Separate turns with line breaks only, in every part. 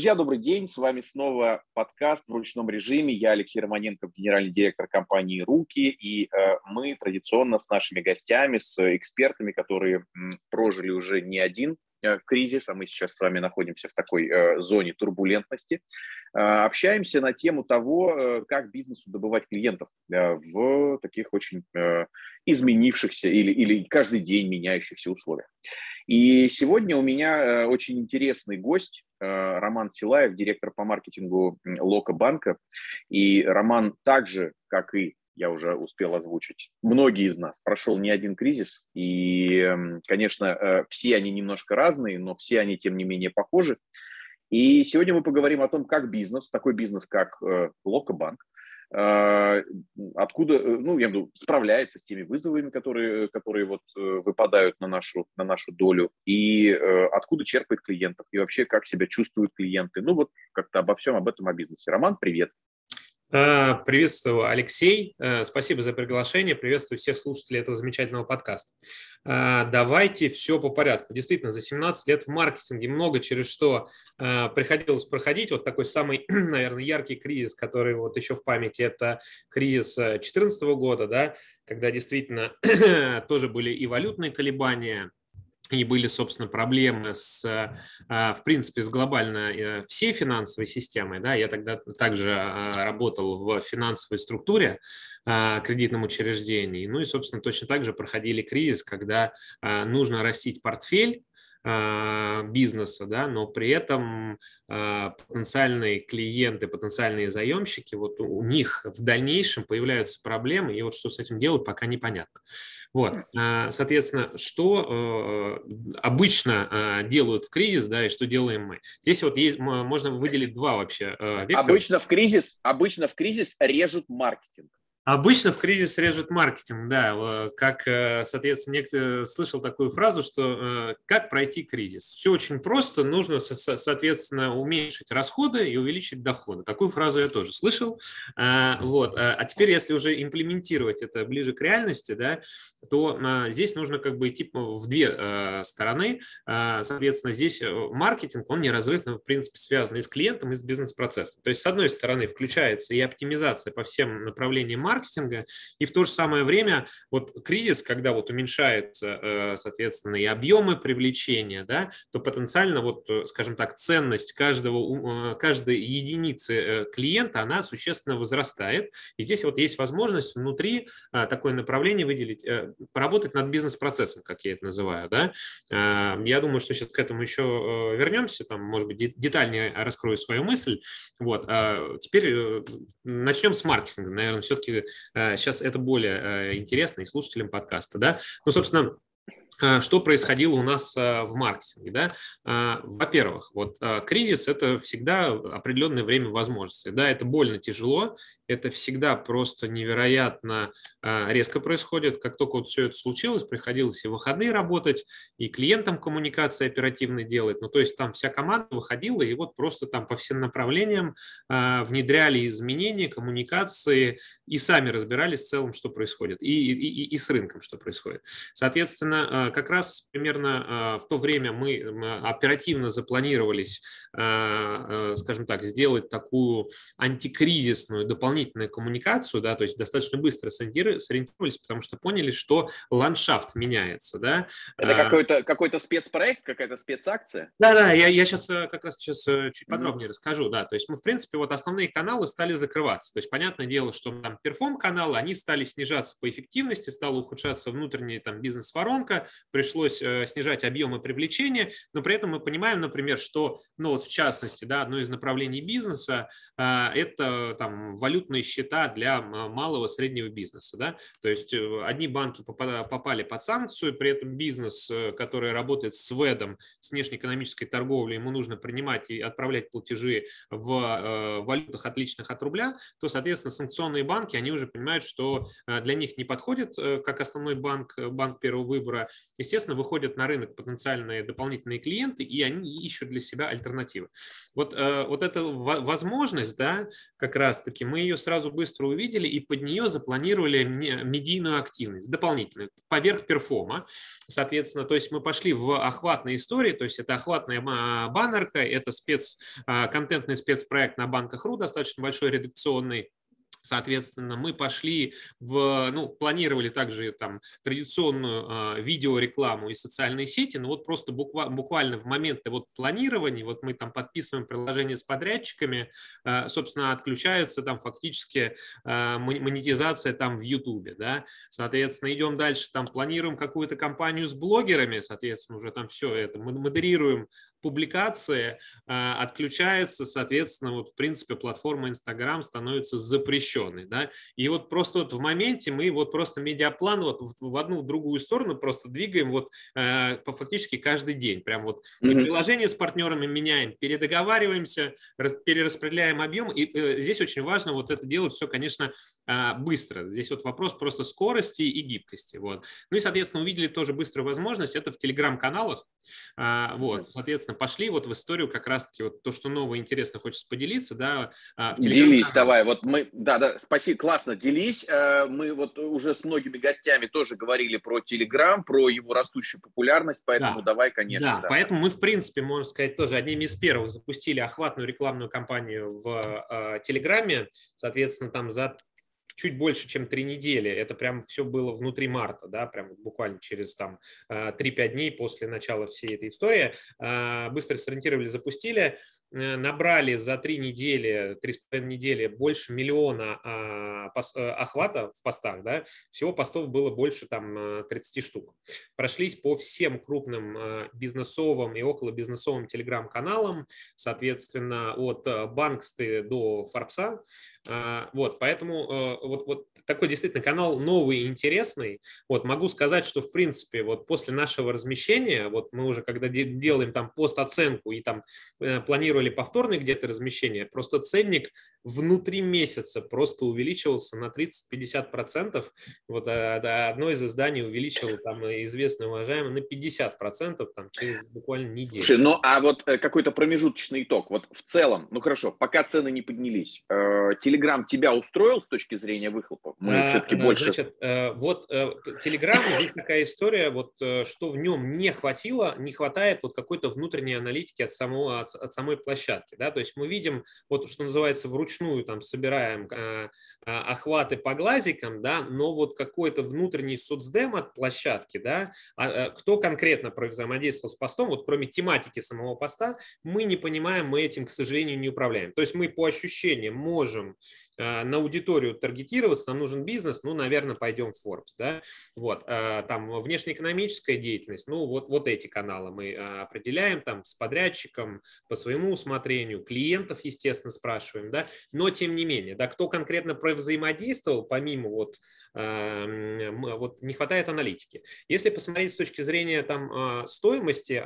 Друзья, добрый день. С вами снова подкаст в ручном режиме. Я Алексей Романенко, генеральный директор компании «Руки». И э, мы традиционно с нашими гостями, с экспертами, которые прожили уже не один э, кризис, а мы сейчас с вами находимся в такой э, зоне турбулентности, общаемся на тему того, как бизнесу добывать клиентов в таких очень изменившихся или, или каждый день меняющихся условиях. И сегодня у меня э, очень интересный гость, Э, Роман Силаев, директор по маркетингу Лока банка. И Роман также, как и я уже успел озвучить, многие из нас прошел не один кризис. И, конечно, э, все они немножко разные, но все они, тем не менее, похожи. И сегодня мы поговорим о том, как бизнес, такой бизнес, как Лока банк, а, откуда, э, ну, я виду, справляется с теми вызовами, которые, которые вот э, выпадают на нашу, на нашу долю, и э, откуда черпает клиентов, и вообще как себя чувствуют клиенты. Ну, вот как-то обо всем об этом, о бизнесе. Роман, привет.
А, приветствую, Алексей. Э, спасибо за приглашение. Приветствую всех слушателей этого замечательного подкаста. А, давайте все по порядку. Действительно, за 17 лет в маркетинге много через что а, приходилось проходить. Вот такой самый, наверное, яркий кризис, который вот еще в памяти, это кризис 2014 года, да, когда действительно тоже были и валютные колебания, и были, собственно, проблемы с, а, в принципе, с глобально э, всей финансовой системой. Да, я тогда также а, работал в финансовой структуре а, кредитном учреждении. Ну и, собственно, точно так же проходили кризис, когда нужно растить портфель, бизнеса, да, но при этом а, потенциальные клиенты, потенциальные заемщики, вот у них в дальнейшем появляются проблемы, и вот что с этим делать, пока непонятно. Вот, а, соответственно, что обычно делают в кризис, да, и что делаем мы? Здесь вот есть, можно выделить два вообще
вектора. Обычно в кризис, обычно в кризис режут маркетинг.
Обычно в кризис режет маркетинг, да. Как, э, соответственно, некто слышал такую фразу, что э, как пройти кризис. Все очень просто, нужно, соответственно, уменьшить расходы и увеличить доходы. Такую фразу я тоже слышал. А, вот. А, а теперь, если уже имплементировать это ближе к реальности, да, то а, здесь нужно как бы идти в две стороны. Соответственно, здесь э, маркетинг, он неразрывно, в принципе, связан и с клиентом, и с бизнес-процессом. То есть, с одной стороны, включается и оптимизация по всем направлениям маркетинга, маркетинга, и в то же самое время вот кризис, когда вот уменьшается, э, соответственно, и объемы привлечения, да, то потенциально вот, э, скажем так, ценность каждого, э, каждой единицы клиента, она существенно возрастает, и здесь вот есть возможность внутри такое направление выделить, поработать над бизнес-процессом, как я это называю, да. Я думаю, что сейчас к этому еще вернемся, там, может быть, детальнее раскрою свою мысль. Вот. Теперь начнем с маркетинга. Наверное, все-таки сейчас э, это более э, интересно и слушателям подкаста. Да? Ну, собственно, что происходило у нас а, в маркетинге. Да? А, во-первых, вот кризис – это всегда определенное время возможностей. Да, это больно тяжело, это всегда просто невероятно резко происходит. Как только вот все это случилось, приходилось и выходные работать, и клиентам коммуникации оперативно делать. Ну, то есть там вся команда выходила, и вот просто там по всем направлениям внедряли изменения, коммуникации, и сами разбирались в целом, что происходит, и, и, и с рынком, что происходит. Соответственно, как раз примерно а, в то время мы оперативно запланировались, а, скажем так, сделать такую антикризисную дополнительную коммуникацию, да, то есть достаточно быстро сориентировались, потому что поняли, что ландшафт меняется, да.
Это какой-то какой спецпроект, какая-то спецакция?
Да, да, я, я сейчас э, как раз сейчас э, чуть подробнее mm-hmm. расскажу, да, то есть мы, в принципе, вот основные каналы стали закрываться, то есть понятное дело, что там перформ-каналы, они стали снижаться по эффективности, стала ухудшаться внутренняя там бизнес-воронка, пришлось э, снижать объемы привлечения, но при этом мы понимаем, например, что, ну вот в частности, да, одно из направлений бизнеса э, – это там валютные счета для малого среднего бизнеса, да, то есть э, одни банки попали под санкцию, при этом бизнес, который работает с ВЭДом, с внешнеэкономической торговлей, ему нужно принимать и отправлять платежи в валютах отличных от рубля, то, соответственно, санкционные банки, они уже понимают, что для них не подходит как основной банк, банк первого выбора, естественно, выходят на рынок потенциальные дополнительные клиенты, и они ищут для себя альтернативы. Вот, э, вот эта возможность, да, как раз-таки, мы ее сразу быстро увидели и под нее запланировали медийную активность дополнительную, поверх перформа, соответственно, то есть мы пошли в охватные истории, то есть это охватная баннерка, это спец, а, контентный спецпроект на банках.ру, достаточно большой редакционный, Соответственно, мы пошли в, ну, планировали также там традиционную э, видеорекламу и социальные сети, но вот просто буква, буквально в моменты вот планирования, вот мы там подписываем приложение с подрядчиками, э, собственно, отключается там фактически э, монетизация там в Ютубе, да, соответственно, идем дальше, там планируем какую-то компанию с блогерами, соответственно, уже там все это, мы модерируем публикации а, отключается, соответственно, вот в принципе платформа Instagram становится запрещенной, да, и вот просто вот в моменте мы вот просто медиаплан вот в, в одну, в другую сторону просто двигаем вот э, по фактически каждый день, прям вот mm-hmm. приложение с партнерами меняем, передоговариваемся, перераспределяем объем, и э, здесь очень важно вот это делать все, конечно, э, быстро, здесь вот вопрос просто скорости и гибкости, вот, ну и, соответственно, увидели тоже быструю возможность, это в телеграм-каналах, э, вот, соответственно, соответственно, пошли вот в историю как раз-таки вот то, что новое, интересно хочется поделиться, да.
А, делись, давай, вот мы, да, да, спасибо, классно, делись. Э, мы вот уже с многими гостями тоже говорили про Телеграм, про его растущую популярность, поэтому да. давай, конечно.
Да, да, поэтому мы, в принципе, можно сказать, тоже одними из первых запустили охватную рекламную кампанию в э, Телеграме, соответственно, там за чуть больше, чем три недели. Это прям все было внутри марта, да, прям буквально через там 3-5 э, дней после начала всей этой истории. Э, быстро сориентировали, запустили. Э, набрали за три недели, три с половиной недели больше миллиона а, э, охвата в постах, да, всего постов было больше там 30 э, штук. Прошлись по всем крупным бизнесовым и около бизнесовым телеграм-каналам, соответственно, от Банксты до Форбса, вот, поэтому вот, вот такой действительно канал новый и интересный. Вот, могу сказать, что в принципе вот после нашего размещения, вот мы уже когда делаем там пост-оценку и там планируем планировали повторное где-то размещение, просто ценник внутри месяца просто увеличивался на 30-50%. Вот а, одно из изданий увеличило там известный уважаемый на 50% там, через буквально неделю.
Слушай, ну а вот э, какой-то промежуточный итог. Вот в целом, ну хорошо, пока цены не поднялись, Телеграм тебя устроил с точки зрения выхлопа?
Мы а, все-таки больше... Значит, э, вот Телеграм, здесь такая история, вот что в нем не хватило, не хватает вот какой-то внутренней аналитики от, самого, от, от самой площадки. Да? То есть мы видим, вот что называется, вручную там собираем э, охваты по глазикам, да, но вот какой-то внутренний соцдем от площадки, да, а, кто конкретно взаимодействовал с постом, вот кроме тематики самого поста, мы не понимаем, мы этим, к сожалению, не управляем. То есть мы по ощущениям можем Э, на аудиторию таргетироваться, нам нужен бизнес, ну, наверное, пойдем в Forbes, да, вот, э, там внешнеэкономическая деятельность, ну, вот, вот эти каналы мы э, определяем, там, с подрядчиком, по своему усмотрению, клиентов, естественно, спрашиваем, да, но, тем не менее, да, кто конкретно взаимодействовал, помимо вот, вот не хватает аналитики. Если посмотреть с точки зрения там стоимости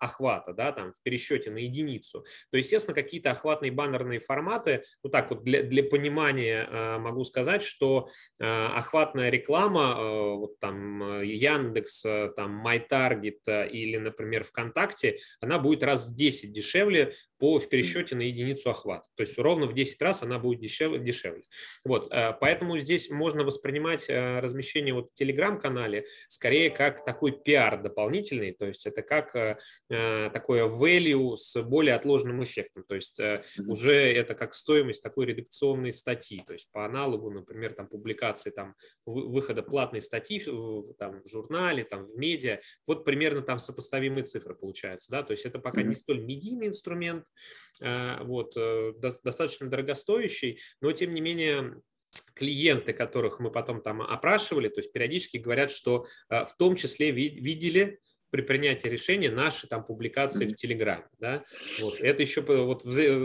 охвата, да, там, в пересчете на единицу, то, естественно, какие-то охватные баннерные форматы, вот так вот для, для понимания э, могу сказать, что охватная реклама, вот там Яндекс, там MyTarget или, например, ВКонтакте, она будет раз в 10 дешевле по, в пересчете на единицу охвата. То есть ровно в 10 раз она будет дешевле. дешевле. Вот, поэтому здесь можно воспринимать размещение вот в Телеграм-канале скорее как такой пиар дополнительный, то есть это как такое value с более отложенным эффектом, то есть уже это как стоимость такой редакционной статьи, то есть по аналогу, например, там публикации там выхода платной статьи в, там, в журнале, там в медиа, вот примерно там сопоставимые цифры получаются, да, то есть это пока не столь медийный инструмент, э, вот, э, достаточно дорогостоящий, но тем не менее клиенты, которых мы потом там опрашивали, то есть периодически говорят, что э, в том числе видели при принятии решения наши там публикации в Телеграме. Да? Вот. Это еще, вот,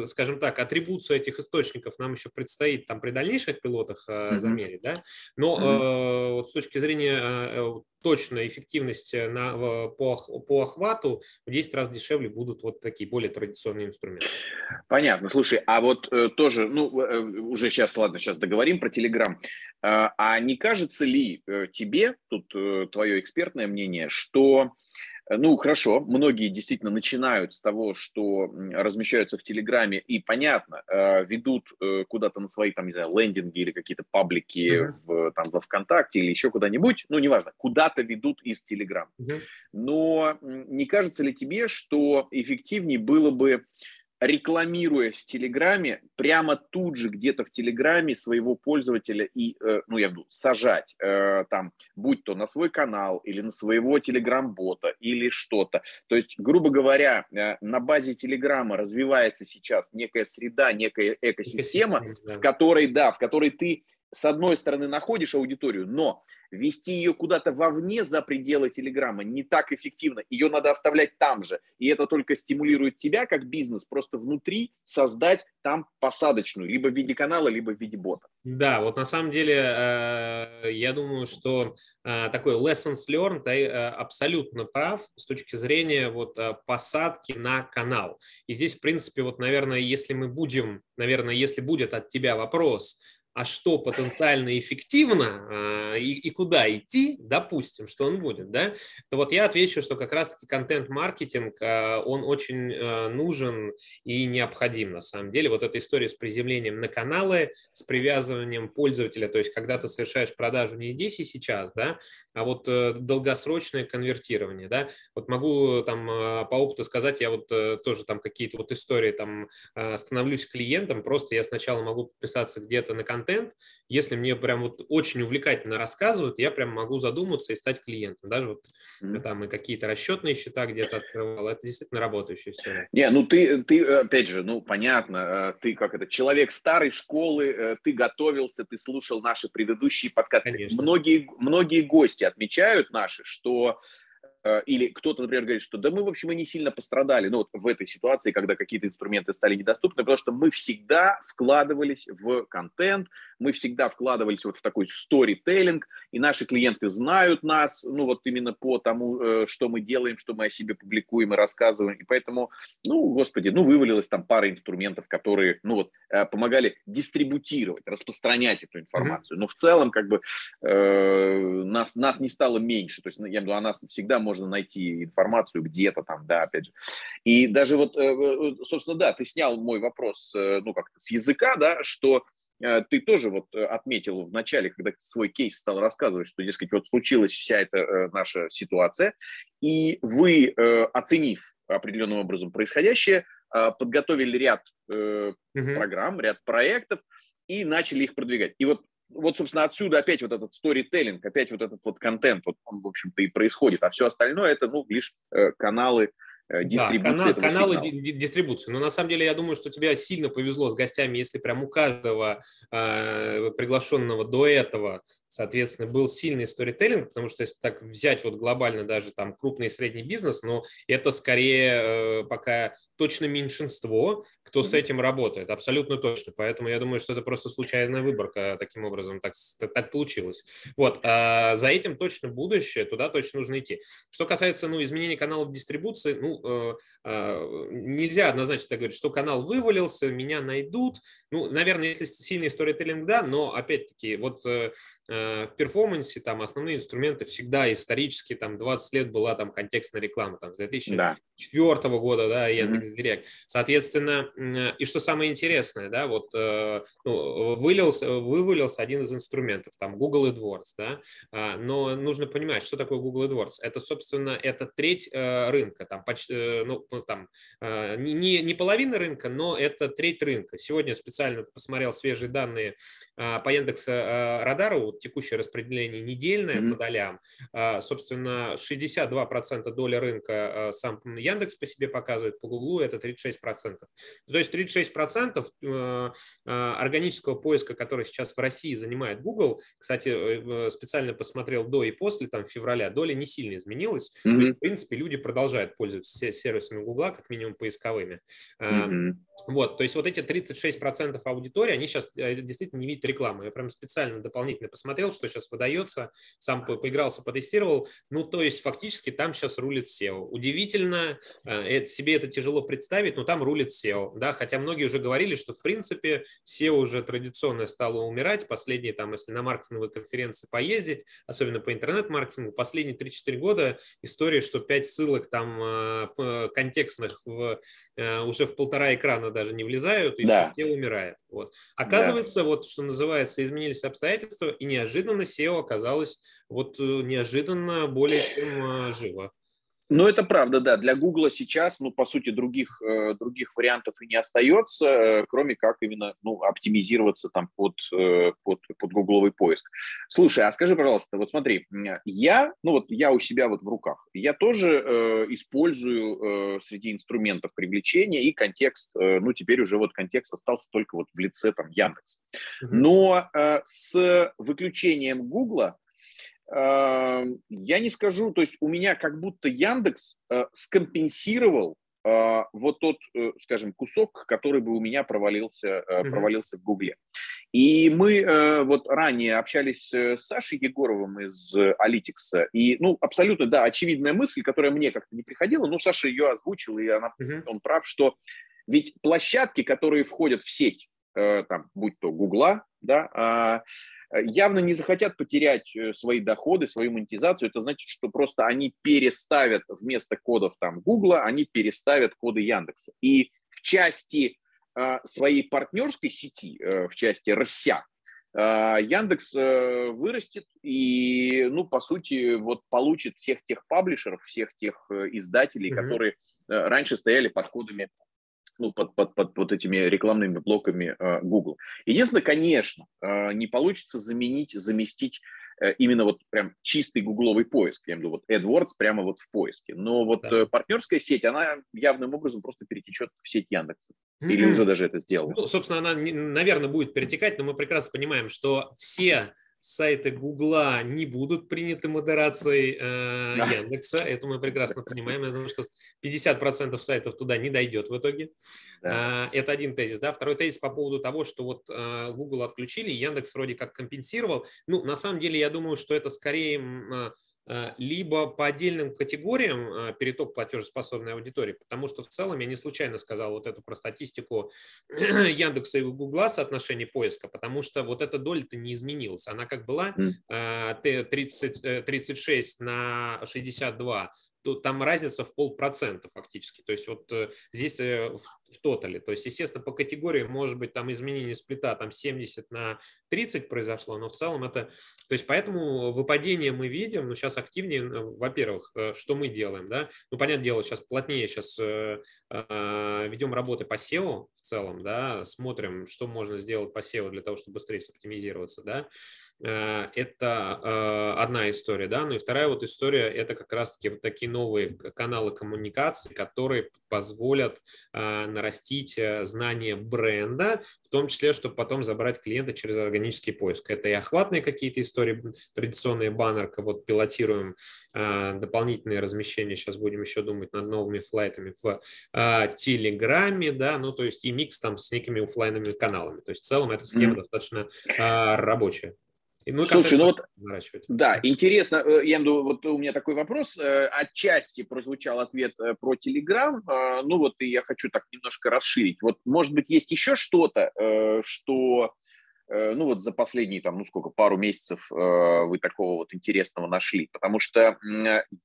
скажем так, атрибуцию этих источников нам еще предстоит там при дальнейших пилотах mm-hmm. замерить. Да? Но э, вот с точки зрения э, точно эффективность на, по, по охвату в 10 раз дешевле будут вот такие более традиционные инструменты.
Понятно. Слушай, а вот э, тоже, ну, э, уже сейчас, ладно, сейчас договорим про Telegram. Э, а не кажется ли э, тебе, тут э, твое экспертное мнение, что Э, ну, хорошо, многие действительно начинают с того, что размещаются в Телеграме и, понятно, э, ведут э, куда-то на свои, там, не знаю, лендинги или какие-то паблики mm-hmm. в, там, во ВКонтакте или еще куда-нибудь, ну, неважно, куда-то ведут из Телеграма. Mm-hmm. Но не кажется ли тебе, что эффективнее было бы рекламируя в Телеграме, прямо тут же где-то в Телеграме своего пользователя и, э, ну, я буду сажать э, там, будь то на свой канал или на своего Телеграм-бота или что-то. То есть, грубо говоря, э, на базе Телеграма развивается сейчас некая среда, некая экосистема, экосистема да. в которой, да, в которой ты с одной стороны находишь аудиторию, но вести ее куда-то вовне за пределы Телеграма не так эффективно. Ее надо оставлять там же. И это только стимулирует тебя как бизнес просто внутри создать там посадочную, либо в виде канала, либо в виде бота.
Да, вот на самом деле э, я думаю, что э, такой lessons learned ты э, абсолютно прав с точки зрения вот посадки на канал. И здесь, в принципе, вот, наверное, если мы будем, наверное, если будет от тебя вопрос, а что потенциально эффективно а, и, и куда идти, допустим, что он будет, да, то вот я отвечу, что как раз-таки контент-маркетинг, а, он очень а, нужен и необходим на самом деле. Вот эта история с приземлением на каналы, с привязыванием пользователя, то есть когда ты совершаешь продажу не здесь и сейчас, да, а вот э, долгосрочное конвертирование, да, вот могу там по опыту сказать, я вот э, тоже там какие-то вот истории там становлюсь клиентом, просто я сначала могу подписаться где-то на контент, контент, если мне прям вот очень увлекательно рассказывают, я прям могу задуматься и стать клиентом. Даже вот mm-hmm. там и какие-то расчетные счета где-то открывал, это действительно работающая история.
Не, ну ты, ты, опять же, ну понятно, э, ты как это, человек старой школы, э, ты готовился, ты слушал наши предыдущие подкасты. Конечно. Многие, многие гости отмечают наши, что или кто-то, например, говорит, что да мы, в общем, и не сильно пострадали, ну вот в этой ситуации, когда какие-то инструменты стали недоступны, потому что мы всегда вкладывались в контент, мы всегда вкладывались вот в такой сторителлинг, и наши клиенты знают нас, ну вот именно по тому, э, что мы делаем, что мы о себе публикуем и рассказываем, и поэтому, ну, господи, ну, вывалилось там пара инструментов, которые, ну вот, э, помогали дистрибутировать, распространять эту информацию, но в целом, как бы, э, нас, нас не стало меньше, то есть, ну, я имею в виду, о нас всегда можно найти информацию где-то там, да, опять же, и даже вот, собственно, да, ты снял мой вопрос, ну, как-то с языка, да, что Э, ты тоже вот э, отметил в начале, когда свой кейс стал рассказывать, что, дескать, вот случилась вся эта э, наша ситуация, и вы, оценив определенным образом происходящее, подготовили ряд угу. программ, ряд проектов и начали их продвигать. И вот вот, собственно, отсюда опять вот этот сторителлинг, опять вот этот вот контент, вот он, в общем-то, и происходит. А все остальное это, ну, лишь каналы
Э, дистрибуции да, канал, каналы сигнала. дистрибуции. Но на самом деле я думаю, что тебе сильно повезло с гостями, если прям у каждого э, приглашенного до этого, соответственно, был сильный сторителлинг, потому что если так взять вот глобально даже там крупный и средний бизнес, но это скорее э, пока точно меньшинство, кто с этим работает, абсолютно точно. Поэтому я думаю, что это просто случайная выборка таким образом, так, так получилось. Вот, а за этим точно будущее, туда точно нужно идти. Что касается ну, изменения каналов дистрибуции, ну, э, э, нельзя однозначно так говорить, что канал вывалился, меня найдут. Ну, наверное, если сильный сторителлинг, да, но опять-таки вот э, в перформансе там основные инструменты всегда исторически, там 20 лет была там контекстная реклама, там с 2004 да. года, да, Яндекс.Директ. Соответственно, и что самое интересное, да, вот э, ну, вылился, вывалился один из инструментов, там Google AdWords, да, а, но нужно понимать, что такое Google AdWords. Это, собственно, это треть э, рынка, там, почти, э, ну, там, не, не половина рынка, но это треть рынка. Сегодня специально посмотрел свежие данные а, по Яндекс Радару, текущее распределение недельное mm-hmm. по долям. А, собственно, 62% доля рынка сам Яндекс по себе показывает, по Гуглу это 36%. То есть 36% э, органического поиска, который сейчас в России занимает Google, кстати, специально посмотрел до и после, там, февраля, доля не сильно изменилась. Mm-hmm. в принципе, люди продолжают пользоваться сервисами Гугла, как минимум поисковыми. Mm-hmm. Вот, то есть вот эти 36% аудитории, они сейчас действительно не видят рекламы. Я прям специально дополнительно посмотрел, что сейчас выдается, сам поигрался, потестировал. Ну, то есть фактически там сейчас рулит SEO. Удивительно, э, себе это тяжело представить, но там рулит SEO, да, хотя многие уже говорили, что в принципе SEO уже традиционно стало умирать. Последние там, если на маркетинговые конференции поездить, особенно по интернет-маркетингу, последние 3-4 года история, что 5 ссылок там э, контекстных в, э, уже в полтора экрана даже не влезают, и да. SEO умирает. Вот. Оказывается, да. вот что называется, изменились обстоятельства, и неожиданно SEO оказалось вот э, неожиданно более чем живо.
Ну, это правда, да. Для Гугла сейчас, ну, по сути, других, э, других вариантов и не остается, э, кроме как именно, ну, оптимизироваться там под, э, под, под гугловый поиск. Слушай, а скажи, пожалуйста, вот смотри, я, ну, вот я у себя вот в руках, я тоже э, использую э, среди инструментов привлечения и контекст, э, ну, теперь уже вот контекст остался только вот в лице там Яндекс. Но э, с выключением Гугла я не скажу, то есть у меня как будто Яндекс э, скомпенсировал э, вот тот, э, скажем, кусок, который бы у меня провалился, провалился в Гугле. И мы вот ранее общались с Сашей Егоровым из Алитикса, и, ну, абсолютно, да, очевидная мысль, которая мне как-то не приходила, но Саша ее озвучил, и она, он прав, что ведь площадки, которые входят в сеть, там, будь то Гугла, да, а, явно не захотят потерять э, свои доходы, свою монетизацию. Это значит, что просто они переставят вместо кодов там Гугла, они переставят коды Яндекса. И в части э, своей партнерской сети, э, в части РСЯ, Яндекс вырастет и, ну, по сути, вот получит всех тех паблишеров, всех тех издателей, mm-hmm. которые раньше стояли под кодами ну, под, под, под вот этими рекламными блоками э, Google. Единственное, конечно, э, не получится заменить, заместить э, именно вот прям чистый гугловый поиск, я имею в виду вот AdWords прямо вот в поиске. Но вот да. партнерская сеть, она явным образом просто перетечет в сеть Яндекса. Или mm-hmm. уже даже это сделала.
Ну, собственно, она, наверное, будет перетекать, но мы прекрасно понимаем, что все сайты Гугла не будут приняты модерацией э, да. Яндекса. Это мы прекрасно понимаем. Думаю, что 50% сайтов туда не дойдет в итоге. Да. Э, это один тезис. Да? Второй тезис по поводу того, что вот э, Google отключили, Яндекс вроде как компенсировал. Ну, на самом деле, я думаю, что это скорее Э, либо по отдельным категориям э, переток платежеспособной аудитории, потому что в целом я не случайно сказал вот эту про статистику Яндекса и Гугла соотношение поиска, потому что вот эта доля-то не изменилась. Она как была 30, 36 э, на 62, то там разница в полпроцента фактически. То есть вот э, здесь э, в, в тотале. То есть, естественно, по категории может быть там изменение сплита там 70 на 30 произошло, но в целом это... То есть поэтому выпадение мы видим, но сейчас активнее, во-первых, э, что мы делаем, да? Ну, понятное дело, сейчас плотнее сейчас ведем работы по SEO в целом, да, смотрим, что можно сделать по SEO для того, чтобы быстрее соптимизироваться, да. Э, это э, одна история, да, ну и вторая вот история, это как раз-таки вот такие новые каналы коммуникации, которые позволят э, нарастить знание бренда, в том числе, чтобы потом забрать клиента через органический поиск. Это и охватные какие-то истории, традиционные баннерка, вот пилотируем дополнительные размещения, сейчас будем еще думать над новыми флайтами в Телеграме, да, ну то есть и микс там с некими офлайновыми каналами. То есть в целом эта схема mm-hmm. достаточно рабочая.
Ну, Слушай, ну вот, да, интересно, э, я имею вот у меня такой вопрос, э, отчасти прозвучал ответ э, про Телеграм, ну вот и я хочу так немножко расширить. Вот, может быть, есть еще что-то, что ну вот за последние там, ну сколько, пару месяцев вы такого вот интересного нашли? Потому что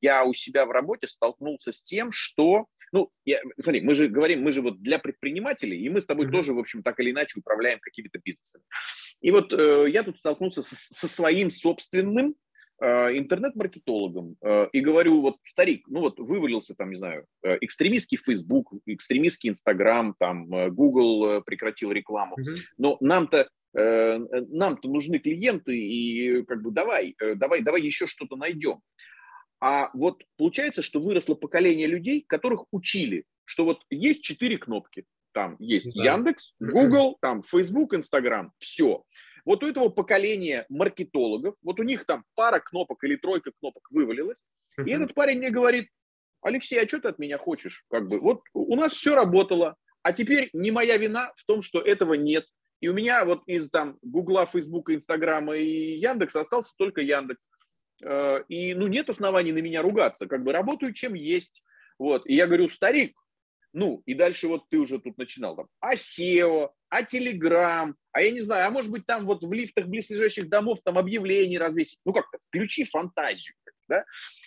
я у себя в работе столкнулся с тем, что, ну, я, смотри, мы же говорим, мы же вот для предпринимателей, и мы с тобой mm-hmm. тоже, в общем, так или иначе управляем какими-то бизнесами. И вот э, я тут столкнулся со, со своим собственным интернет-маркетологом и говорю, вот, старик, ну вот вывалился там, не знаю, экстремистский Facebook, экстремистский Instagram, там Google прекратил рекламу, mm-hmm. но нам-то Э, нам-то нужны клиенты, и как бы давай, э, давай, давай еще что-то найдем. А вот получается, что выросло поколение людей, которых учили, что вот есть четыре кнопки. Там есть да. Яндекс, Google, там Facebook, Instagram, все. Вот у этого поколения маркетологов, вот у них там пара кнопок или тройка кнопок вывалилась, и этот парень мне говорит, Алексей, а что ты от меня хочешь? Как бы, вот у нас все работало, а теперь не моя вина в том, что этого нет. И у меня вот из там Гугла, Фейсбука, Инстаграма и Яндекса остался только Яндекс. Э, и ну нет оснований на меня ругаться, как бы работаю чем есть. Вот. И я говорю, старик, ну, и дальше вот ты уже тут начинал там, а SEO, а Telegram, а я не знаю, а может быть там вот в лифтах близлежащих домов там объявления развесить. Ну как-то включи фантазию да?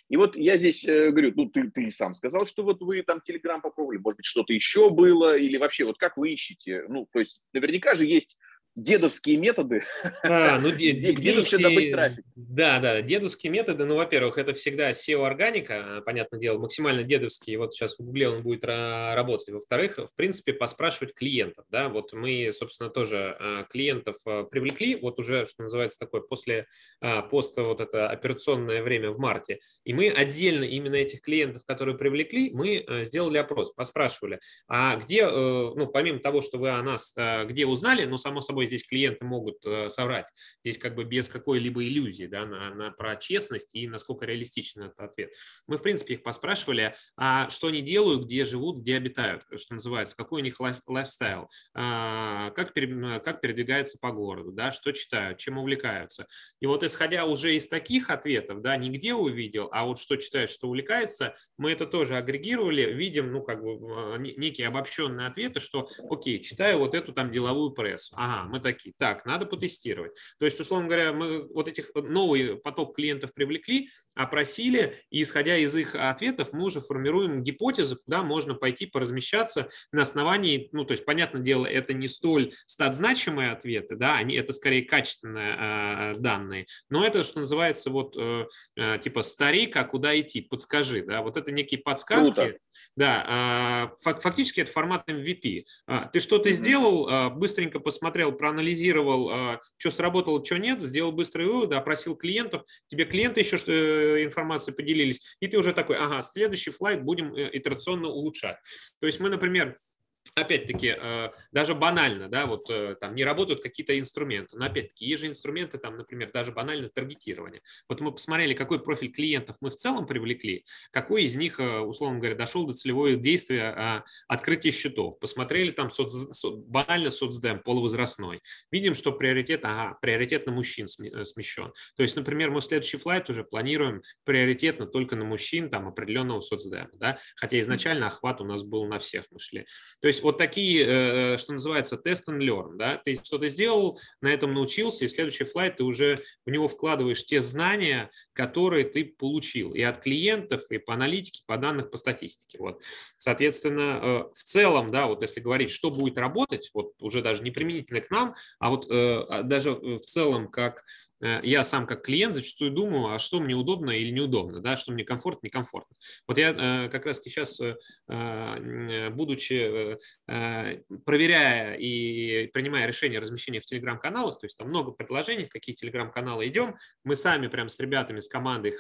И вот я здесь э, говорю, ну ты, ты сам сказал, что вот вы там Телеграм попробовали, может быть что-то еще было, или вообще вот как вы ищете? Ну, то есть наверняка же есть дедовские методы,
а, ну, где, где лучше добыть трафик. Да, да, дедовские методы, ну, во-первых, это всегда SEO-органика, понятное дело, максимально дедовский, вот сейчас в Гугле он будет работать. Во-вторых, в принципе, поспрашивать клиентов, да, вот мы, собственно, тоже а, клиентов а, привлекли, вот уже, что называется, такое после а, поста вот это операционное время в марте, и мы отдельно именно этих клиентов, которые привлекли, мы сделали опрос, поспрашивали, а где, э, ну, помимо того, что вы о нас где узнали, ну, само собой, собой здесь клиенты могут э, соврать. Здесь как бы без какой-либо иллюзии да, на, на, про честность и насколько реалистичен этот ответ. Мы, в принципе, их поспрашивали, а что они делают, где живут, где обитают, что называется, какой у них лайфстайл, а, как, как передвигается по городу, да, что читают, чем увлекаются. И вот исходя уже из таких ответов, да, не где увидел, а вот что читает, что увлекается, мы это тоже агрегировали, видим, ну, как бы а, некие обобщенные ответы, что, окей, читаю вот эту там деловую прессу, ага, мы такие, так, надо потестировать. То есть, условно говоря, мы вот этих новый поток клиентов привлекли, опросили, и исходя из их ответов, мы уже формируем гипотезы, куда можно пойти поразмещаться на основании, ну, то есть, понятное дело, это не столь стат-значимые ответы, да, они, это скорее качественные э, данные, но это, что называется, вот, э, э, типа, старик, а куда идти, подскажи, да, вот это некие подсказки, Круто. да, э, фактически это формат MVP. Э, ты что-то mm-hmm. сделал, быстренько посмотрел, проанализировал, а, что сработало, что нет, сделал быстрые выводы, опросил клиентов, тебе клиенты еще что э, информацией поделились, и ты уже такой, ага, следующий флайт будем э, итерационно улучшать. То есть мы, например, опять-таки, э, даже банально, да, вот э, там не работают какие-то инструменты, но опять-таки, есть же инструменты, там, например, даже банально таргетирование. Вот мы посмотрели, какой профиль клиентов мы в целом привлекли, какой из них, э, условно говоря, дошел до целевого действия а, открытия счетов, посмотрели там соц, банально соцдем, полувозрастной, видим, что приоритет, ага, приоритет на мужчин смещен. То есть, например, мы в следующий флайт уже планируем приоритетно только на мужчин там определенного соцдема, да, хотя изначально охват у нас был на всех мы шли. То есть вот такие, э, что называется, тест and learn. Да? Ты что-то сделал, на этом научился, и следующий флайт ты уже в него вкладываешь те знания, которые ты получил и от клиентов, и по аналитике, по данных, по статистике. Вот. Соответственно, э, в целом, да, вот если говорить, что будет работать, вот уже даже не применительно к нам, а вот э, а даже в целом как Э, я сам как клиент зачастую думаю, а что мне удобно или неудобно, да, что мне комфортно, некомфортно. Вот я э, как раз сейчас, э, будучи, проверяя и принимая решение о размещении в телеграм-каналах, то есть там много предложений, в какие телеграм-каналы идем, мы сами прям с ребятами, с командой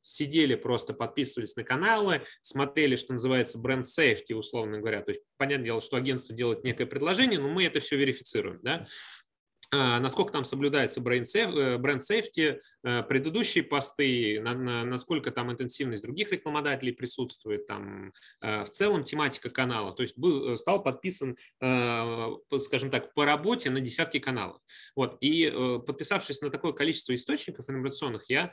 сидели, просто подписывались на каналы, смотрели, что называется бренд safety, условно говоря, то есть понятное дело, что агентство делает некое предложение, но мы это все верифицируем, да, насколько там соблюдается бренд сейфти, э, предыдущие посты, насколько там интенсивность других рекламодателей присутствует, там э, в целом тематика канала. То есть был, стал подписан, э, скажем так, по работе на десятки каналов. Вот. И подписавшись на такое количество источников информационных, я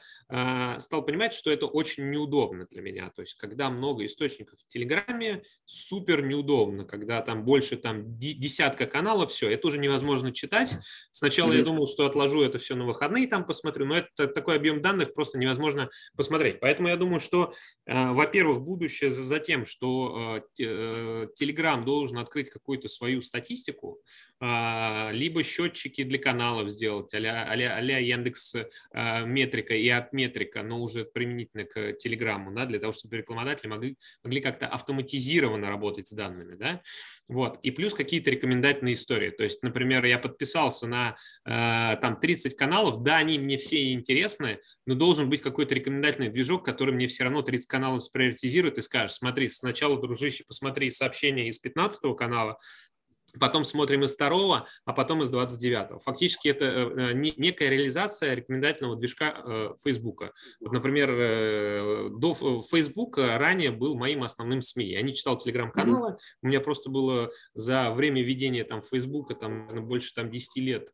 стал понимать, что это очень неудобно для меня. То есть когда много источников в Телеграме, супер неудобно. Когда там больше там десятка каналов, все, это уже невозможно читать Сначала mm-hmm. я думал, что отложу это все на выходные, там посмотрю, но это такой объем данных просто невозможно посмотреть. Поэтому я думаю, что, э, во-первых, будущее за, за тем, что э, э, Telegram должен открыть какую-то свою статистику, э, либо счетчики для каналов сделать, а-ля, а-ля, а-ля Яндекс э, метрика и апметрика, но уже применительно к Телеграму, да, для того, чтобы рекламодатели могли, могли как-то автоматизированно работать с данными. Да? Вот. И плюс какие-то рекомендательные истории. То есть, например, я подписался на на там 30 каналов, да, они мне все интересны, но должен быть какой-то рекомендательный движок, который мне все равно 30 каналов сприоритизирует и скажет, смотри, сначала, дружище, посмотри сообщение из 15 канала, потом смотрим из второго, а потом из 29-го. Фактически это э, некая реализация рекомендательного движка э, Фейсбука. Вот, например, э, до Фейсбука ранее был моим основным СМИ. Я не читал телеграм-каналы, у меня просто было за время ведения там Фейсбука там больше там 10 лет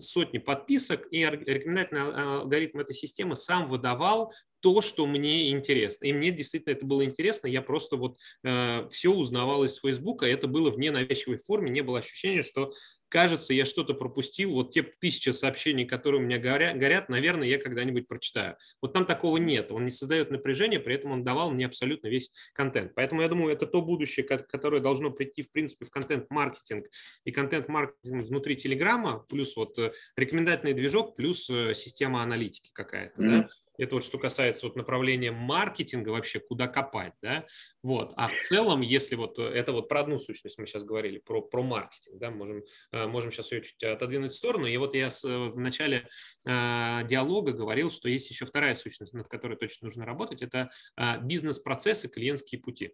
сотни подписок, и рекомендательный алгоритм этой системы сам выдавал то, что мне интересно. И мне действительно это было интересно. Я просто вот э, все узнавал из Фейсбука. Это было в ненавязчивой форме. Не было ощущения, что кажется, я что-то пропустил. Вот те тысячи сообщений, которые у меня горят, горят, наверное, я когда-нибудь прочитаю. Вот там такого нет. Он не создает напряжения, при этом он давал мне абсолютно весь контент. Поэтому я думаю, это то будущее, которое должно прийти, в принципе, в контент-маркетинг и контент-маркетинг внутри Телеграма, плюс вот э, рекомендательный движок, плюс э, система аналитики какая-то. Mm-hmm. Да? Это вот что касается вот направления маркетинга вообще, куда копать, да, вот. А в целом, если вот э, это вот про одну сущность мы сейчас говорили, про, про маркетинг, да, можем, э, можем сейчас ее чуть отодвинуть в сторону. И вот я с, э, в начале э, диалога говорил, что есть еще вторая сущность, над которой точно нужно работать, это э, бизнес-процессы, клиентские пути.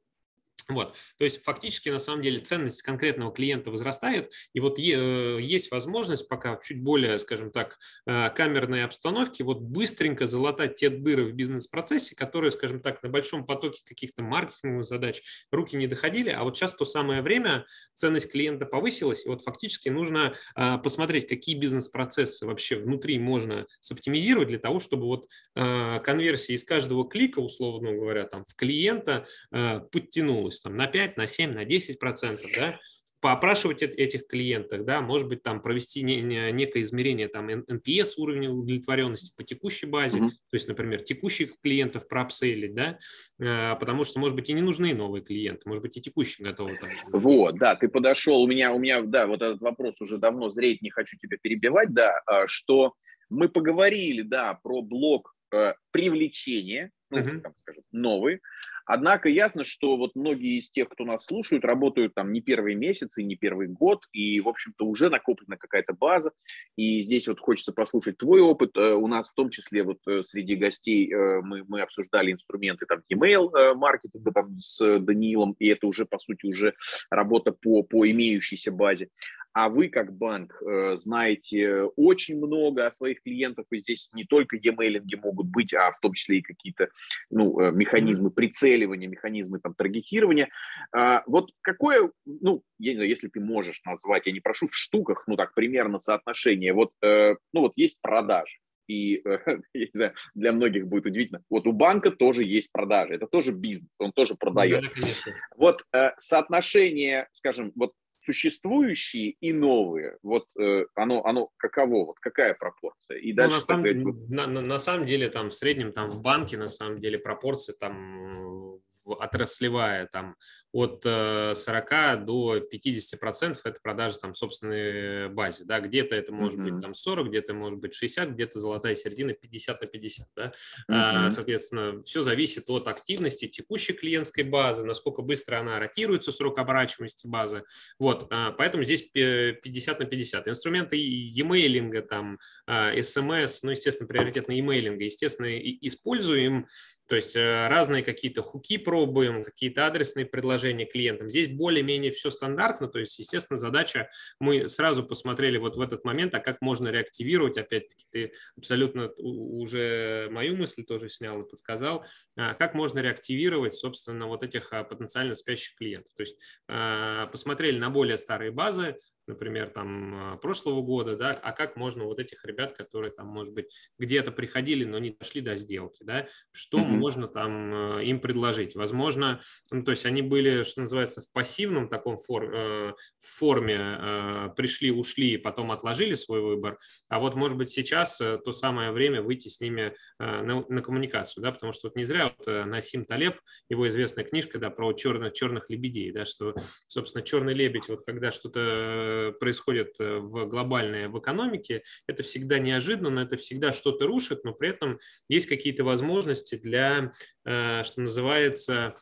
Вот. То есть фактически на самом деле ценность конкретного клиента возрастает, и вот э, есть возможность пока чуть более, скажем так, э, камерной обстановке вот быстренько залатать те дыры в бизнес-процессе, которые, скажем так, на большом потоке каких-то маркетинговых задач руки не доходили, а вот сейчас то самое время ценность клиента повысилась, и вот фактически нужно э, посмотреть, какие бизнес-процессы вообще внутри можно соптимизировать для того, чтобы вот конверсия из каждого клика, условно говоря, там в клиента подтянулась есть там на 5, на 7, на 10 процентов, да, поопрашивать этих клиентов, да, может быть, там провести некое измерение там NPS уровня удовлетворенности по текущей базе, mm-hmm. то есть, например, текущих клиентов проапсейлить, да, э, потому что, может быть, и не нужны новые клиенты, может быть, и текущие готовы. Там.
Вот, да, ты подошел, у меня, у меня, да, вот этот вопрос уже давно зреть, не хочу тебя перебивать, да, а, что мы поговорили, да, про блок э, привлечения, ну, mm-hmm. там, скажем, новый, Однако ясно, что вот многие из тех, кто нас слушают, работают там не первые месяцы, не первый год, и, в общем-то, уже накоплена какая-то база. И здесь вот хочется послушать твой опыт. Э, у нас в том числе вот э, среди гостей э, мы, мы обсуждали инструменты там email маркетинга там с Даниилом, и это уже, по сути, уже работа по, по имеющейся базе а вы как банк знаете очень много о своих клиентах, и здесь не только e-mail могут быть, а в том числе и какие-то ну, механизмы прицеливания, механизмы там, таргетирования. А, вот какое, ну, я не знаю, если ты можешь назвать, я не прошу в штуках, ну так, примерно соотношение, вот, э, ну вот есть продажи, и я не знаю, для многих будет удивительно. Вот у банка тоже есть продажи, это тоже бизнес, он тоже продает. Да, вот э, соотношение, скажем, вот существующие и новые, вот э, оно, оно каково, вот какая пропорция? И
дальше ну, на, самом, сказать, на, на, на самом деле там в среднем там в банке на самом деле пропорция там отраслевая там от 40 э, до 50 процентов это продажи там собственной базе, да, где-то это может mm-hmm. быть там 40, где-то может быть 60, где-то золотая середина 50 на 50, да, mm-hmm. а, соответственно, все зависит от активности текущей клиентской базы, насколько быстро она ротируется, срок оборачиваемости базы, вот, а, поэтому здесь 50 на 50. Инструменты e-mailинга, там, SMS, а, ну, естественно, приоритетно e-mailинга, естественно, используем то есть э, разные какие-то хуки пробуем, какие-то адресные предложения клиентам. Здесь более-менее все стандартно, то есть, естественно, задача, мы сразу посмотрели вот в этот момент, а как можно реактивировать, опять-таки, ты абсолютно уже мою мысль тоже снял и подсказал, а как можно реактивировать, собственно, вот этих а, потенциально спящих клиентов. То есть а, посмотрели на более старые базы, например, там а, прошлого года, да, а как можно вот этих ребят, которые там, может быть, где-то приходили, но не дошли до сделки, да, что mm-hmm. можно там а, им предложить? Возможно, ну, то есть они были, что называется, в пассивном таком фор, э, форме, э, пришли, ушли, потом отложили свой выбор, а вот, может быть, сейчас э, то самое время выйти с ними на, на коммуникацию, да, потому что вот не зря вот Насим Талеб, его известная книжка, да, про черных, черных лебедей, да, что, собственно, черный лебедь, вот когда что-то происходит э, в глобальной в экономике, это всегда неожиданно, это всегда что-то рушит, но при этом есть какие-то возможности для что называется,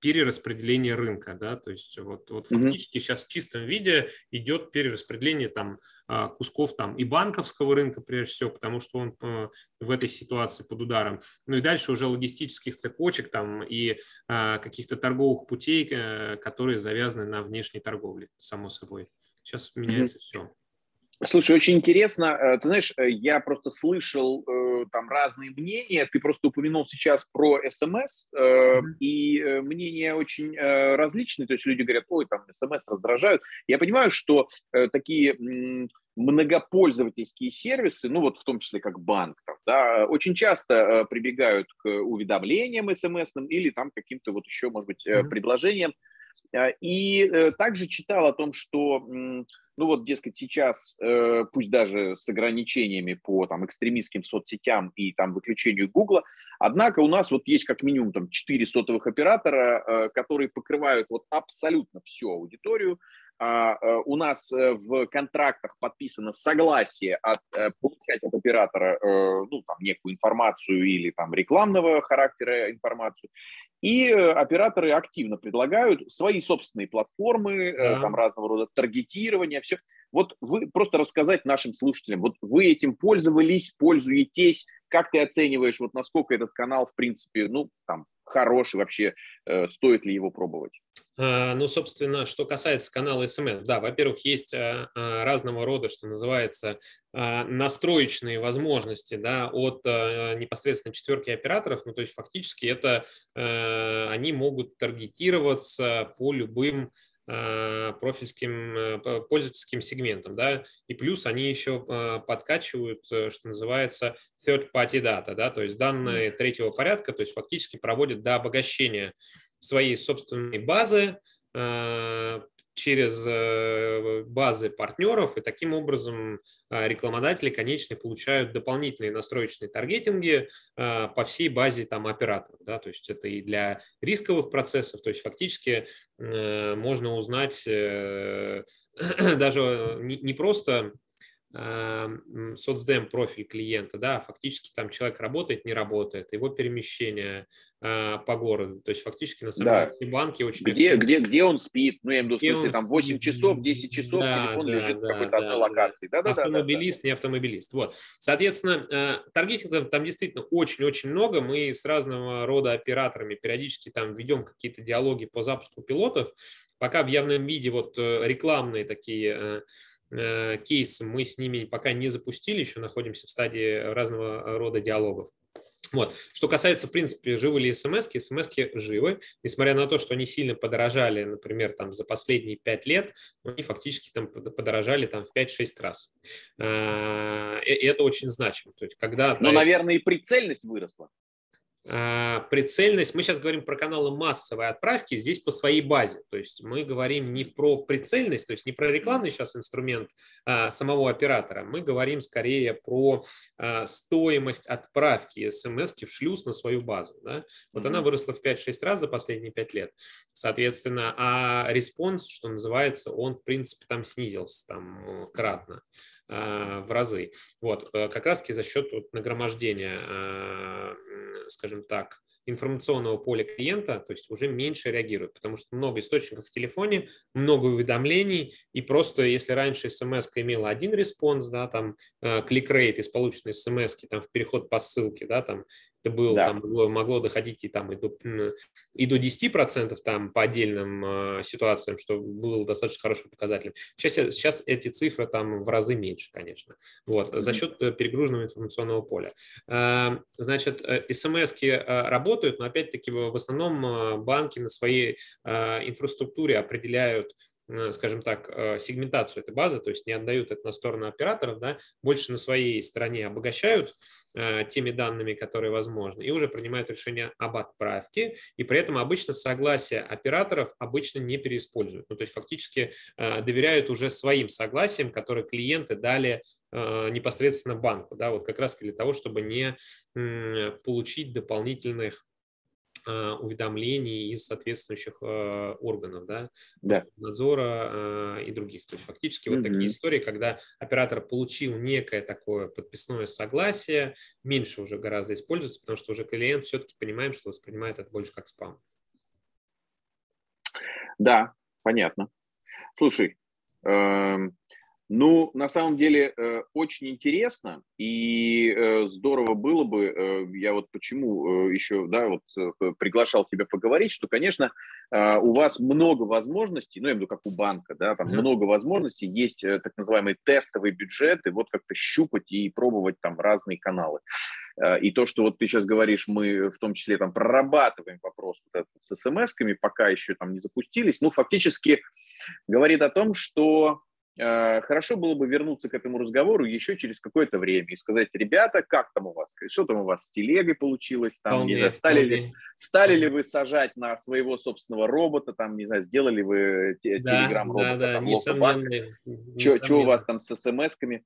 перераспределение рынка. Да? То есть вот, вот фактически mm-hmm. сейчас в чистом виде идет перераспределение там а, кусков там и банковского рынка, прежде всего, потому что он э, в этой ситуации под ударом. Ну и дальше уже логистических цепочек там и каких-то торговых путей, э, которые завязаны на внешней торговле, само собой. Сейчас меняется mm-hmm. все.
Слушай, очень интересно. Э, ты знаешь, я просто слышал там разные мнения. Ты просто упомянул сейчас про СМС, mm-hmm. и мнения очень различные. То есть люди говорят, ой, там СМС раздражают. Я понимаю, что такие многопользовательские сервисы, ну вот в том числе как банк, там, да, очень часто прибегают к уведомлениям смс или там каким-то вот еще, может быть, mm-hmm. предложениям. И также читал о том, что ну вот, дескать, сейчас, э, пусть даже с ограничениями по там, экстремистским соцсетям и там выключению Гугла, однако у нас вот есть как минимум там 4 сотовых оператора, э, которые покрывают вот абсолютно всю аудиторию, э, у нас э, в контрактах подписано согласие от, э, получать от оператора ну, там, некую информацию или там, рекламного характера информацию. И операторы активно предлагают свои собственные платформы, да. там разного рода таргетирования, все. Вот вы просто рассказать нашим слушателям, вот вы этим пользовались, пользуетесь, как ты оцениваешь, вот насколько этот канал, в принципе, ну, там, хороший вообще, стоит ли его пробовать?
А, ну, собственно, что касается канала SMS, да, во-первых, есть а, а, разного рода, что называется, настроечные возможности да, от непосредственно четверки операторов, ну, то есть фактически это они могут таргетироваться по любым профильским пользовательским сегментам, да, и плюс они еще подкачивают, э, что называется, third-party data, да, то есть данные третьего порядка, то есть фактически проводят до обогащения своей собственной базы э, через э, базы партнеров, и таким образом э, рекламодатели, конечно, получают дополнительные настроечные таргетинги по всей базе там, операторов. Да? То есть это и для рисковых процессов, то есть фактически можно узнать даже не просто соцдем профиль клиента, да, фактически там человек работает, не работает, его перемещение э, по городу, то есть фактически на самом
да. деле банки очень... Где, где, где он спит, ну я имею в виду, в смысле, там 8 часов, 10 часов, да, телефон да, лежит да, в какой-то да, одной да, локации. Да,
да, автомобилист, да, да, не автомобилист. Вот. Соответственно, э, таргетинга там действительно очень-очень много, мы с разного рода операторами периодически там ведем какие-то диалоги по запуску пилотов, пока в явном виде вот э, рекламные такие Э, кейс мы с ними пока не запустили, еще находимся в стадии разного рода диалогов. Вот. Что касается, в принципе, живы ли смс -ки, смс живы, несмотря на то, что они сильно подорожали, например, там, за последние 5 лет, они фактически там подорожали там, в 5-6 раз. А, и это очень значимо. То есть, когда
Но, наверное, и прицельность выросла.
А, прицельность, мы сейчас говорим про каналы массовой отправки, здесь по своей базе, то есть мы говорим не про прицельность, то есть не про рекламный сейчас инструмент а, самого оператора, мы говорим скорее про а, стоимость отправки смс в шлюз на свою базу. Да? Вот mm-hmm. она выросла в 5-6 раз за последние 5 лет, соответственно, а response, что называется, он в принципе там снизился там кратно. А, в разы. Вот, э, как раз-таки за счет вот нагромождения, а, скажем так, информационного поля клиента, то есть уже меньше реагирует, потому что много источников в телефоне, много уведомлений, и просто если раньше смс имела один response, да, там click rate из полученной смс, там в переход по ссылке, да, там это было, да. там могло, могло доходить и, там, и, до, и до 10% там, по отдельным э, ситуациям, что было достаточно хорошим показателем. Сейчас, сейчас эти цифры там в разы меньше, конечно, вот, mm-hmm. за счет э, перегруженного информационного поля. Э, значит, смс э, работают, но опять-таки в основном банки на своей э, инфраструктуре определяют скажем так, сегментацию этой базы, то есть не отдают это на сторону операторов, да, больше на своей стороне обогащают Э, теми данными, которые возможны, и уже принимают решение об отправке, и при этом обычно согласие операторов обычно не переиспользуют. Ну, то есть фактически э, доверяют уже своим согласиям, которые клиенты дали э, непосредственно банку, да, вот как раз для того, чтобы не получить дополнительных Э, уведомлений из соответствующих э, органов, да,
да.
надзора э, и других. То есть фактически вот mm-hmm. такие истории, когда оператор получил некое такое подписное согласие, меньше уже гораздо используется, потому что уже клиент все-таки понимаем, что воспринимает это больше как спам.
Да, понятно. Слушай, эм, ну, на самом деле, э, очень интересно и э, здорово было бы, э, я вот почему еще, да, вот приглашал тебя поговорить, что, конечно, у вас много возможностей, ну, я имею в виду, как у банка, да, там mm-hmm. много возможностей, есть так называемые тестовые бюджеты, вот как-то щупать и пробовать там разные каналы. И то, что вот ты сейчас говоришь, мы в том числе там прорабатываем вопрос вот этот с смс-ками, пока еще там не запустились, ну, фактически говорит о том, что хорошо было бы вернуться к этому разговору еще через какое-то время и сказать, ребята, как там у вас, что там у вас с телегой получилось, там, вполне, не знаю, стали, ли, стали ли вы сажать на своего собственного робота, там, не знаю, сделали вы телеграм-робота, да, да, там, несомненно, что у вас там с смс-ками.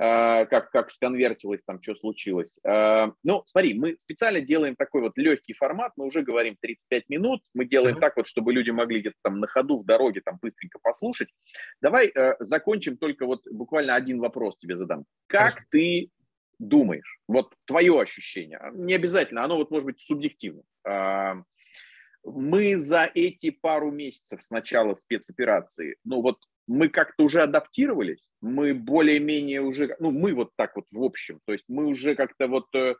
А, как, как сконвертилось, там, что случилось. А, ну, смотри, мы специально делаем такой вот легкий формат, мы уже говорим 35 минут, мы делаем mm-hmm. так вот, чтобы люди могли где-то там на ходу в дороге там быстренько послушать. Давай э, закончим только вот буквально один вопрос тебе задам. Как Хорошо. ты думаешь, вот твое ощущение, не обязательно, оно вот может быть субъективно. А, мы за эти пару месяцев с начала спецоперации, ну вот мы как-то уже адаптировались, мы более-менее уже, ну, мы вот так вот в общем, то есть мы уже как-то вот э,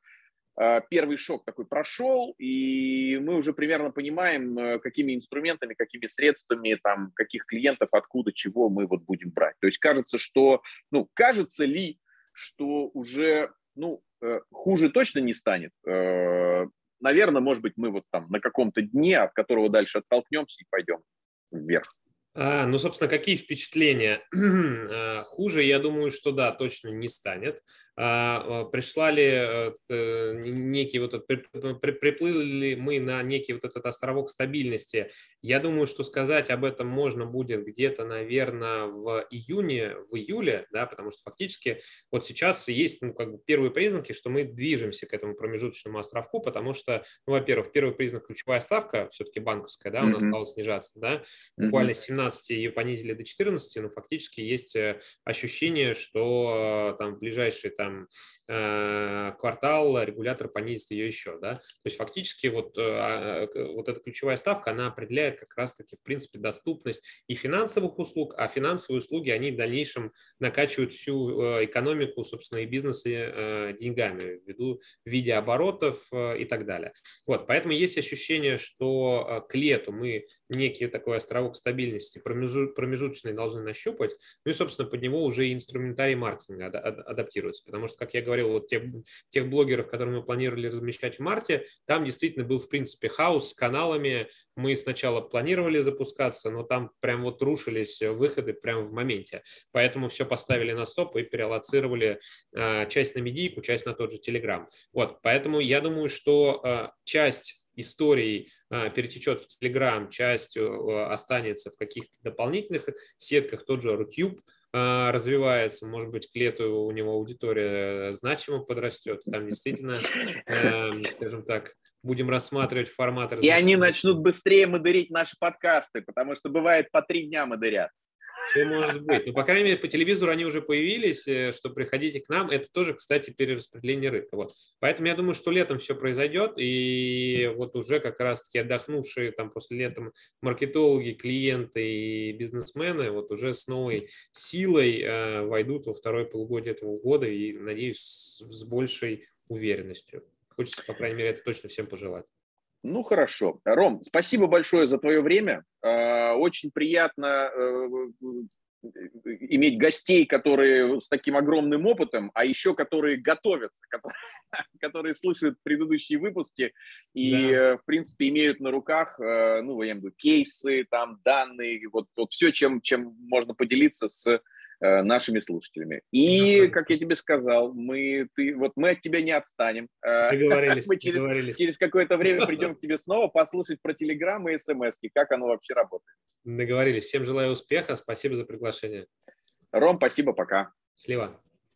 э, первый шок такой прошел, и мы уже примерно понимаем, э, какими инструментами, какими средствами, там, каких клиентов, откуда, чего мы вот будем брать. То есть кажется, что, ну, кажется ли, что уже, ну, хуже точно не станет. Наверное, может быть, мы вот там на каком-то дне, от которого дальше оттолкнемся и пойдем вверх.
А, ну, собственно, какие впечатления? А, хуже, я думаю, что да, точно не станет. А, а пришла ли э, некий вот этот, приплыли ли мы на некий вот этот островок стабильности? Я думаю, что сказать об этом можно будет где-то, наверное, в июне, в июле, да, потому что фактически вот сейчас есть ну, как бы первые признаки, что мы движемся к этому промежуточному островку, потому что, ну, во-первых, первый признак ключевая ставка, все-таки банковская, да, у нас mm-hmm. стала снижаться, да, буквально с 17 ее понизили до 14, но фактически есть э, ощущение, что э, там в ближайший там э, квартал регулятор понизит ее еще, да, то есть фактически вот, а, вот эта ключевая ставка, она определяет как раз-таки в принципе доступность и финансовых услуг, а финансовые услуги, они в дальнейшем накачивают всю экономику, собственно, и бизнесы деньгами ввиду в виде оборотов и так далее. Вот, поэтому есть ощущение, что к лету мы некий такой островок стабильности промежуточные должны нащупать, ну и, собственно, под него уже инструментарий маркетинга адаптируется, потому что, как я говорил, вот тех, тех блогеров, которые мы планировали размещать в марте, там действительно был, в принципе, хаос с каналами, мы сначала планировали запускаться, но там прям вот рушились выходы прямо в моменте, поэтому все поставили на стоп и перелоцировали э, часть на медийку, часть на тот же Телеграм. Вот, поэтому я думаю, что э, часть историй а, перетечет в Telegram, частью а, останется в каких-то дополнительных сетках, тот же а, развивается, может быть, к лету у него аудитория значимо подрастет, там действительно, эм, скажем так, будем рассматривать формат.
И они начнут быстрее модерить наши подкасты, потому что бывает по три дня модерят.
Все может быть. Но, по крайней мере, по телевизору они уже появились, э, что приходите к нам. Это тоже, кстати, перераспределение рынка. Вот. Поэтому я думаю, что летом все произойдет. И вот уже как раз-таки отдохнувшие там после летом маркетологи, клиенты и бизнесмены вот уже с новой силой э, войдут во второе полугодие этого года и, надеюсь, с, с большей уверенностью. Хочется, по крайней мере, это точно всем пожелать.
Ну хорошо. Ром, спасибо большое за твое время. А, очень приятно э, иметь гостей, которые с таким огромным опытом, а еще которые готовятся, которые, которые слушают предыдущие выпуски и, да. Э, в принципе, имеют на руках, э, ну, я имею в виду, кейсы, там, данные, вот, вот все, чем, чем можно поделиться с Э, нашими слушателями. И, как я тебе сказал, мы, ты, вот мы от тебя не отстанем.
Э, договорились,
мы через, договорились. через какое-то время придем к тебе снова послушать про телеграммы и смс, как оно вообще работает.
Договорились. Всем желаю успеха. Спасибо за приглашение.
Ром, спасибо, пока.
Счастливо.